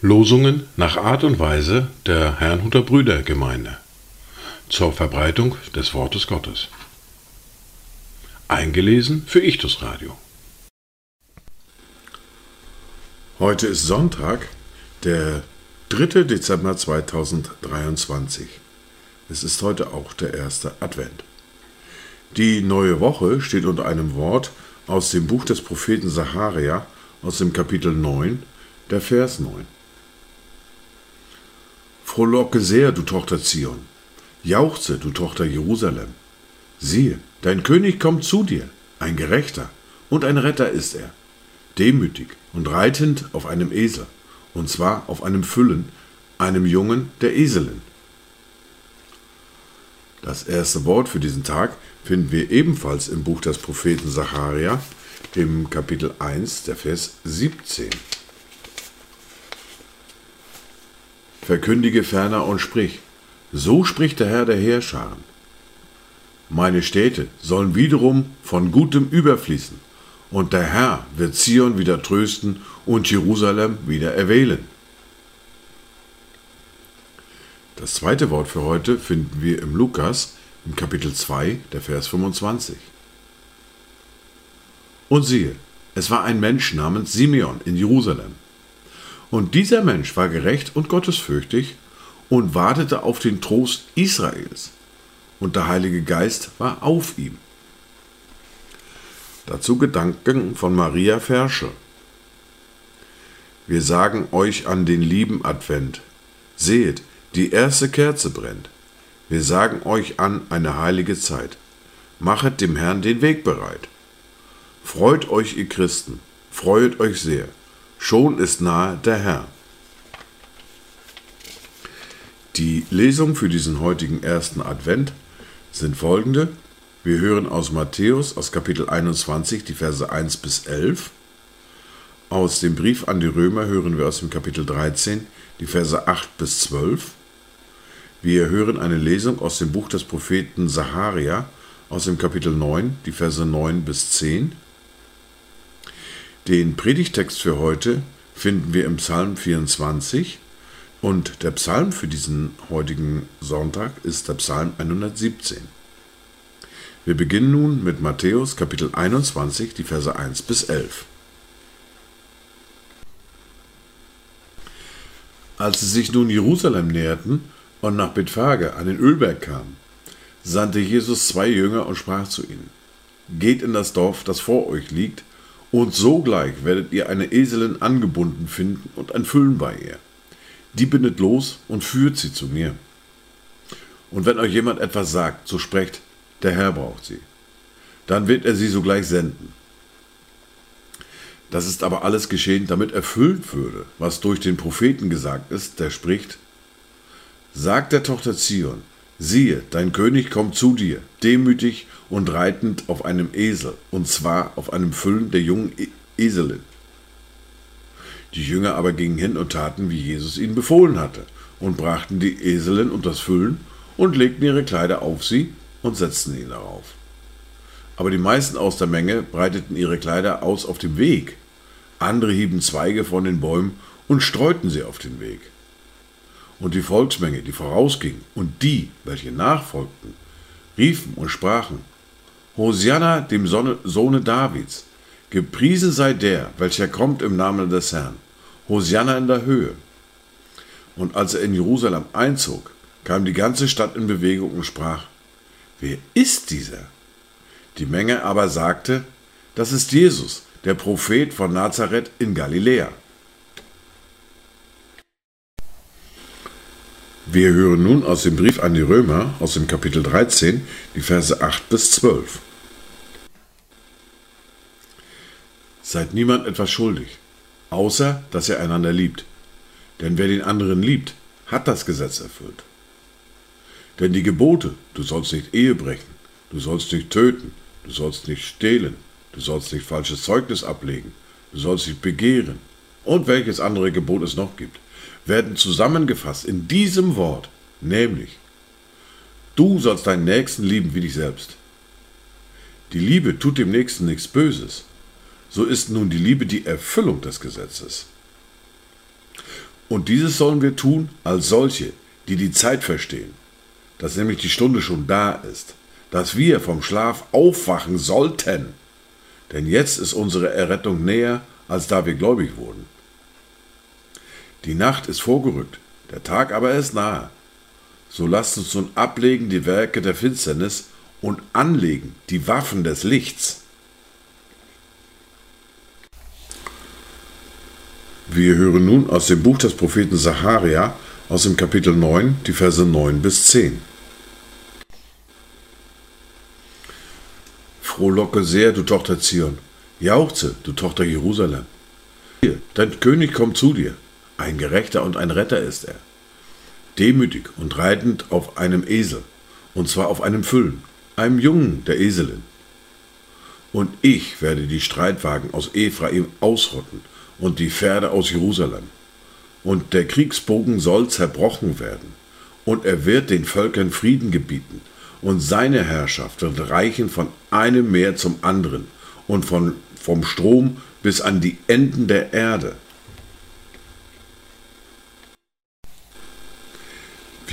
Losungen nach Art und Weise der Herrnhuter Brüdergemeinde zur Verbreitung des Wortes Gottes. Eingelesen für Ichtus Radio. Heute ist Sonntag, der 3. Dezember 2023. Es ist heute auch der erste Advent. Die neue Woche steht unter einem Wort aus dem Buch des Propheten Sacharia aus dem Kapitel 9, der Vers 9. Frohlocke sehr, du Tochter Zion. Jauchze, du Tochter Jerusalem. Siehe, dein König kommt zu dir, ein Gerechter und ein Retter ist er, demütig und reitend auf einem Esel, und zwar auf einem Füllen, einem Jungen der Eselin. Das erste Wort für diesen Tag finden wir ebenfalls im Buch des Propheten Zacharia, im Kapitel 1, der Vers 17. Verkündige ferner und sprich, so spricht der Herr der Heerscharen. Meine Städte sollen wiederum von Gutem überfließen, und der Herr wird Zion wieder trösten und Jerusalem wieder erwählen. Das zweite Wort für heute finden wir im Lukas im Kapitel 2, der Vers 25. Und siehe, es war ein Mensch namens Simeon in Jerusalem. Und dieser Mensch war gerecht und gottesfürchtig und wartete auf den Trost Israels. Und der Heilige Geist war auf ihm. Dazu Gedanken von Maria Verschel. Wir sagen euch an den lieben Advent. Seht, die erste Kerze brennt. Wir sagen euch an eine heilige Zeit. Machet dem Herrn den Weg bereit. Freut euch, ihr Christen, freut euch sehr. Schon ist nahe der Herr. Die Lesungen für diesen heutigen ersten Advent sind folgende. Wir hören aus Matthäus aus Kapitel 21 die Verse 1 bis 11. Aus dem Brief an die Römer hören wir aus dem Kapitel 13 die Verse 8 bis 12. Wir hören eine Lesung aus dem Buch des Propheten Saharia aus dem Kapitel 9, die Verse 9 bis 10. Den Predigtext für heute finden wir im Psalm 24 und der Psalm für diesen heutigen Sonntag ist der Psalm 117. Wir beginnen nun mit Matthäus Kapitel 21, die Verse 1 bis 11. Als sie sich nun Jerusalem näherten, und nach Bethphage an den Ölberg kam, sandte Jesus zwei Jünger und sprach zu ihnen, Geht in das Dorf, das vor euch liegt, und sogleich werdet ihr eine Eselin angebunden finden und ein Füllen bei ihr. Die bindet los und führt sie zu mir. Und wenn euch jemand etwas sagt, so sprecht, der Herr braucht sie. Dann wird er sie sogleich senden. Das ist aber alles geschehen, damit erfüllt würde, was durch den Propheten gesagt ist, der spricht, Sag der Tochter Zion, siehe, dein König kommt zu dir, demütig und reitend auf einem Esel, und zwar auf einem Füllen der jungen e Eselin. Die Jünger aber gingen hin und taten, wie Jesus ihnen befohlen hatte, und brachten die Eselin und das Füllen und legten ihre Kleider auf sie und setzten ihn darauf. Aber die meisten aus der Menge breiteten ihre Kleider aus auf dem Weg. Andere hieben Zweige von den Bäumen und streuten sie auf den Weg und die Volksmenge, die vorausging, und die, welche nachfolgten, riefen und sprachen, Hosianna dem Sohne Davids, gepriesen sei der, welcher kommt im Namen des Herrn, Hosianna in der Höhe. Und als er in Jerusalem einzog, kam die ganze Stadt in Bewegung und sprach, Wer ist dieser? Die Menge aber sagte, das ist Jesus, der Prophet von Nazareth in Galiläa. Wir hören nun aus dem Brief an die Römer, aus dem Kapitel 13, die Verse 8 bis 12. Seid niemand etwas schuldig, außer dass ihr einander liebt. Denn wer den anderen liebt, hat das Gesetz erfüllt. Denn die Gebote, du sollst nicht Ehe brechen, du sollst nicht töten, du sollst nicht stehlen, du sollst nicht falsches Zeugnis ablegen, du sollst nicht begehren und welches andere Gebot es noch gibt, werden zusammengefasst in diesem Wort, nämlich, du sollst deinen Nächsten lieben wie dich selbst. die Liebe tut dem Nächsten nichts Böses, so ist nun die Liebe die Erfüllung des Gesetzes. Und dieses sollen wir tun als solche, die die Zeit verstehen, dass nämlich die Stunde schon da ist, dass wir vom Schlaf aufwachen sollten. Denn jetzt ist unsere Errettung näher, als da wir gläubig wurden. Die Nacht ist vorgerückt, der Tag aber ist nahe. So lasst uns nun ablegen die Werke der Finsternis und anlegen die Waffen des Lichts. Wir hören nun aus dem Buch des Propheten Sacharia aus dem Kapitel 9, die Verse 9 bis 10. Frohlocke sehr, du Tochter Zion. Jauchze, du Tochter Jerusalem. Hier, dein König kommt zu dir. Ein Gerechter und ein Retter ist er. Demütig und reitend auf einem Esel, und zwar auf einem Füllen, einem Jungen der Eselin. Und ich werde die Streitwagen aus Ephraim ausrotten und die Pferde aus Jerusalem. Und der Kriegsbogen soll zerbrochen werden, und er wird den Völkern Frieden gebieten, und seine Herrschaft wird reichen von einem Meer zum anderen und von, vom Strom bis an die Enden der Erde.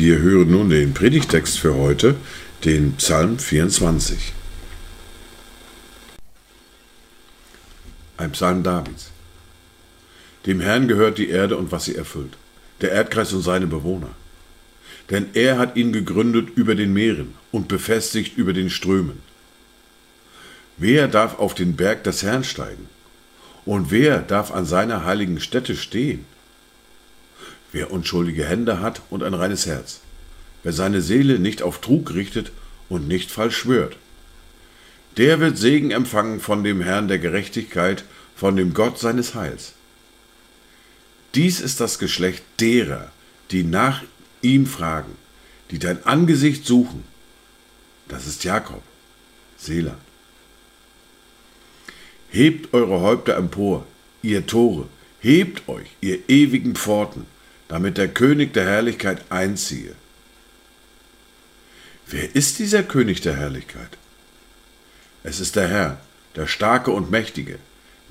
Wir hören nun den Predigtext für heute, den Psalm 24. Ein Psalm Davids. Dem Herrn gehört die Erde und was sie erfüllt, der Erdkreis und seine Bewohner denn er hat ihn gegründet über den Meeren und befestigt über den Strömen. Wer darf auf den Berg des Herrn steigen? Und wer darf an seiner heiligen Stätte stehen? Wer unschuldige Hände hat und ein reines Herz, wer seine Seele nicht auf Trug richtet und nicht falsch schwört, der wird Segen empfangen von dem Herrn der Gerechtigkeit, von dem Gott seines Heils. Dies ist das Geschlecht derer, die nach ihm fragen, die dein Angesicht suchen. Das ist Jakob, Selah. Hebt eure Häupter empor, ihr Tore, hebt euch, ihr ewigen Pforten, damit der König der Herrlichkeit einziehe. Wer ist dieser König der Herrlichkeit? Es ist der Herr, der Starke und Mächtige,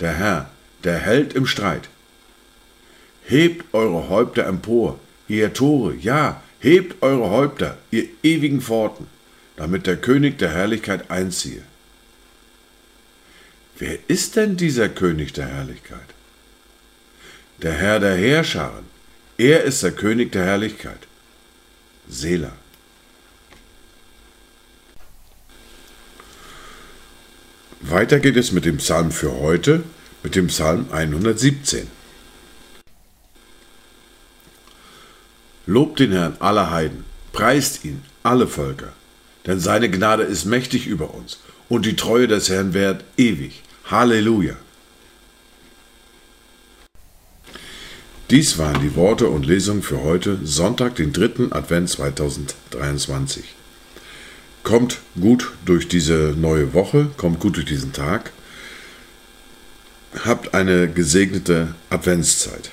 der Herr, der Held im Streit. Hebt eure Häupter empor, ihr Tore, ja, hebt eure Häupter, ihr ewigen Pforten, damit der König der Herrlichkeit einziehe. Wer ist denn dieser König der Herrlichkeit? Der Herr der Heerscharen, er ist der König der Herrlichkeit. Selah. Weiter geht es mit dem Psalm für heute, mit dem Psalm 117. Lobt den Herrn alle Heiden, preist ihn alle Völker, denn seine Gnade ist mächtig über uns und die Treue des Herrn währt ewig. Halleluja. Dies waren die Worte und Lesungen für heute, Sonntag, den 3. Advent 2023. Kommt gut durch diese neue Woche, kommt gut durch diesen Tag. Habt eine gesegnete Adventszeit.